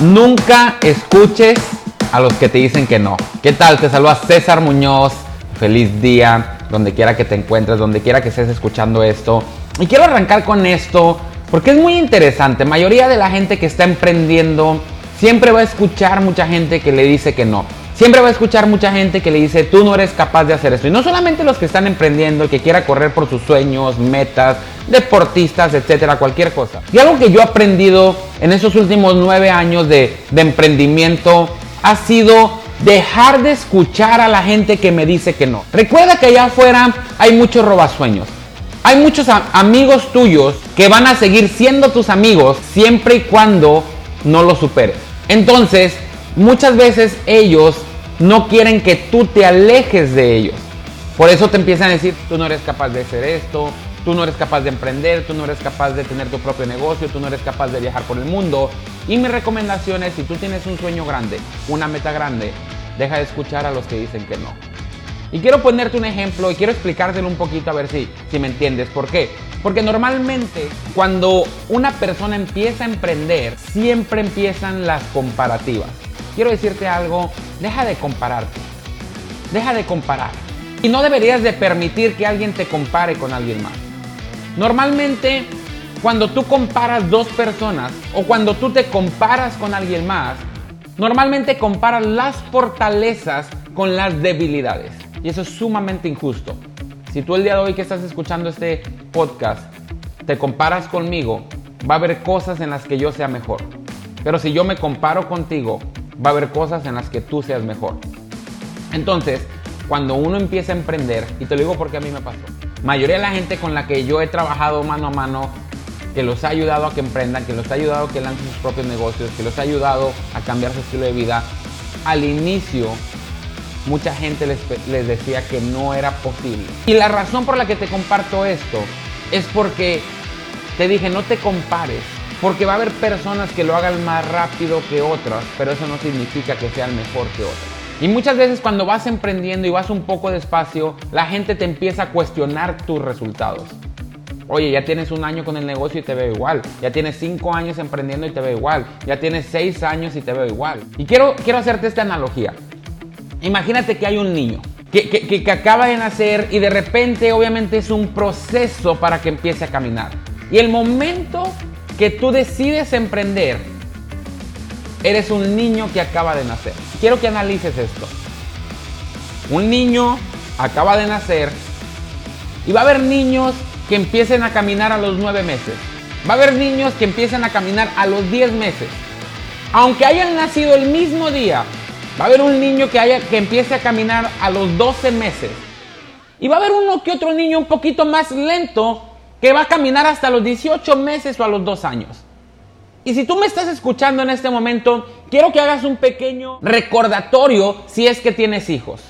Nunca escuches a los que te dicen que no. ¿Qué tal? Te saluda César Muñoz. Feliz día, donde quiera que te encuentres, donde quiera que estés escuchando esto. Y quiero arrancar con esto porque es muy interesante. Mayoría de la gente que está emprendiendo siempre va a escuchar mucha gente que le dice que no. Siempre va a escuchar mucha gente que le dice, tú no eres capaz de hacer esto. Y no solamente los que están emprendiendo, el que quiera correr por sus sueños, metas, deportistas, etcétera, cualquier cosa. Y algo que yo he aprendido en esos últimos nueve años de, de emprendimiento ha sido dejar de escuchar a la gente que me dice que no. Recuerda que allá afuera hay muchos robasueños. Hay muchos amigos tuyos que van a seguir siendo tus amigos siempre y cuando no lo superes. Entonces, muchas veces ellos no quieren que tú te alejes de ellos. Por eso te empiezan a decir, tú no eres capaz de hacer esto, tú no eres capaz de emprender, tú no eres capaz de tener tu propio negocio, tú no eres capaz de viajar por el mundo. Y mi recomendación es, si tú tienes un sueño grande, una meta grande, deja de escuchar a los que dicen que no. Y quiero ponerte un ejemplo y quiero explicártelo un poquito a ver si, si me entiendes. ¿Por qué? Porque normalmente cuando una persona empieza a emprender, siempre empiezan las comparativas quiero decirte algo, deja de compararte. Deja de comparar. Y no deberías de permitir que alguien te compare con alguien más. Normalmente, cuando tú comparas dos personas o cuando tú te comparas con alguien más, normalmente comparas las fortalezas con las debilidades. Y eso es sumamente injusto. Si tú el día de hoy que estás escuchando este podcast te comparas conmigo, va a haber cosas en las que yo sea mejor. Pero si yo me comparo contigo, va a haber cosas en las que tú seas mejor. Entonces, cuando uno empieza a emprender, y te lo digo porque a mí me pasó, mayoría de la gente con la que yo he trabajado mano a mano, que los ha ayudado a que emprendan, que los ha ayudado a que lancen sus propios negocios, que los ha ayudado a cambiar su estilo de vida, al inicio mucha gente les, les decía que no era posible. Y la razón por la que te comparto esto es porque te dije, no te compares porque va a haber personas que lo hagan más rápido que otras, pero eso no significa que sean mejor que otras. Y muchas veces cuando vas emprendiendo y vas un poco despacio, la gente te empieza a cuestionar tus resultados. Oye, ya tienes un año con el negocio y te veo igual. Ya tienes cinco años emprendiendo y te veo igual. Ya tienes seis años y te veo igual. Y quiero, quiero hacerte esta analogía. Imagínate que hay un niño que, que, que acaba de nacer y de repente obviamente es un proceso para que empiece a caminar. Y el momento que tú decides emprender, eres un niño que acaba de nacer. Quiero que analices esto. Un niño acaba de nacer y va a haber niños que empiecen a caminar a los nueve meses. Va a haber niños que empiecen a caminar a los diez meses. Aunque hayan nacido el mismo día, va a haber un niño que, haya, que empiece a caminar a los 12 meses. Y va a haber uno que otro niño un poquito más lento que va a caminar hasta los 18 meses o a los 2 años. Y si tú me estás escuchando en este momento, quiero que hagas un pequeño recordatorio si es que tienes hijos.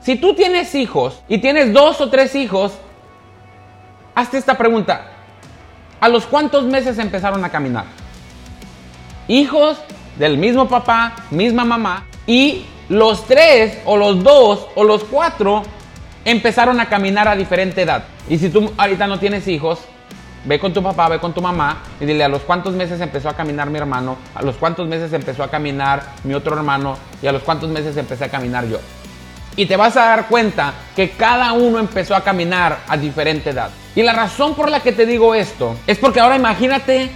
Si tú tienes hijos y tienes dos o tres hijos, hazte esta pregunta. ¿A los cuántos meses empezaron a caminar? Hijos del mismo papá, misma mamá, y los tres o los dos o los cuatro empezaron a caminar a diferente edad. Y si tú ahorita no tienes hijos, ve con tu papá, ve con tu mamá y dile a los cuántos meses empezó a caminar mi hermano, a los cuántos meses empezó a caminar mi otro hermano y a los cuántos meses empecé a caminar yo. Y te vas a dar cuenta que cada uno empezó a caminar a diferente edad. Y la razón por la que te digo esto es porque ahora imagínate,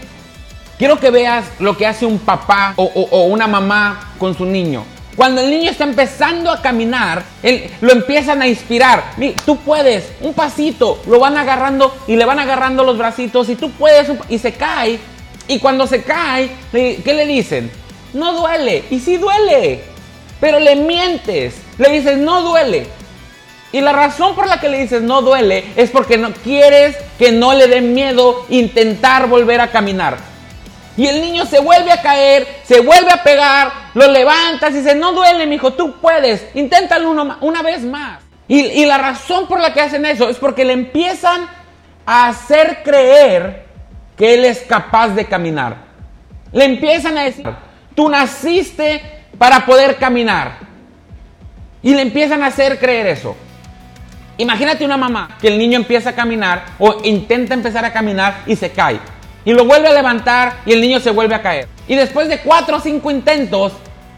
quiero que veas lo que hace un papá o, o una mamá con su niño. Cuando el niño está empezando a caminar, él, lo empiezan a inspirar. Tú puedes, un pasito, lo van agarrando y le van agarrando los bracitos y tú puedes y se cae. Y cuando se cae, ¿qué le dicen? No duele. Y sí duele. Pero le mientes. Le dices, no duele. Y la razón por la que le dices no duele es porque no quieres que no le dé miedo intentar volver a caminar. Y el niño se vuelve a caer, se vuelve a pegar, lo levantas y dice, no duele, mijo, tú puedes, inténtalo una vez más. Y, y la razón por la que hacen eso es porque le empiezan a hacer creer que él es capaz de caminar. Le empiezan a decir, tú naciste para poder caminar. Y le empiezan a hacer creer eso. Imagínate una mamá que el niño empieza a caminar o intenta empezar a caminar y se cae. Y lo vuelve a levantar y el niño se vuelve a caer. Y después de cuatro o cinco intentos,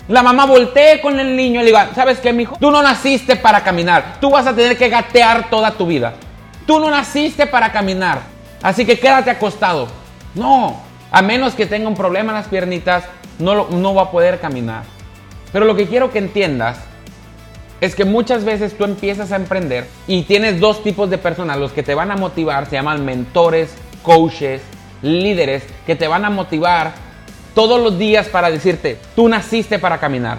la mamá voltea con el niño y le diga, ¿sabes qué, mijo? Tú no naciste para caminar. Tú vas a tener que gatear toda tu vida. Tú no naciste para caminar. Así que quédate acostado. No, a menos que tenga un problema en las piernitas, no, no va a poder caminar. Pero lo que quiero que entiendas es que muchas veces tú empiezas a emprender y tienes dos tipos de personas, los que te van a motivar, se llaman mentores, coaches, líderes, que te van a motivar todos los días para decirte, tú naciste para caminar,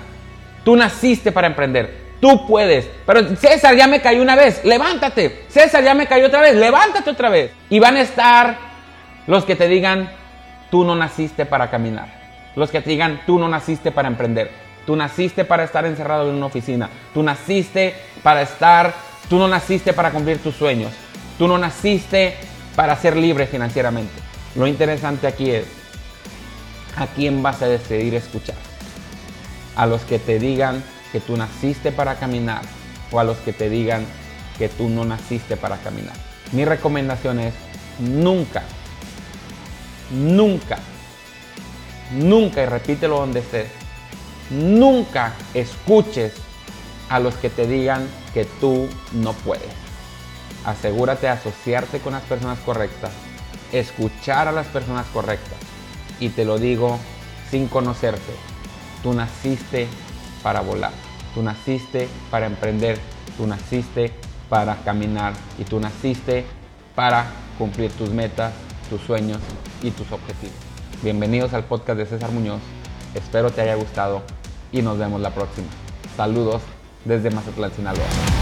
tú naciste para emprender, tú puedes. Pero César ya me cayó una vez, levántate. César ya me cayó otra vez, levántate otra vez. Y van a estar los que te digan, tú no naciste para caminar. Los que te digan, tú no naciste para emprender. Tú naciste para estar encerrado en una oficina. Tú naciste para estar, tú no naciste para cumplir tus sueños. Tú no naciste para ser libre financieramente. Lo interesante aquí es, ¿a quién vas a decidir escuchar? ¿A los que te digan que tú naciste para caminar o a los que te digan que tú no naciste para caminar? Mi recomendación es nunca, nunca, nunca, y repítelo donde estés, nunca escuches a los que te digan que tú no puedes. Asegúrate de asociarte con las personas correctas, escuchar a las personas correctas. Y te lo digo sin conocerte. Tú naciste para volar. Tú naciste para emprender. Tú naciste para caminar. Y tú naciste para cumplir tus metas, tus sueños y tus objetivos. Bienvenidos al podcast de César Muñoz. Espero te haya gustado y nos vemos la próxima. Saludos desde Mazatlán, Sinaloa.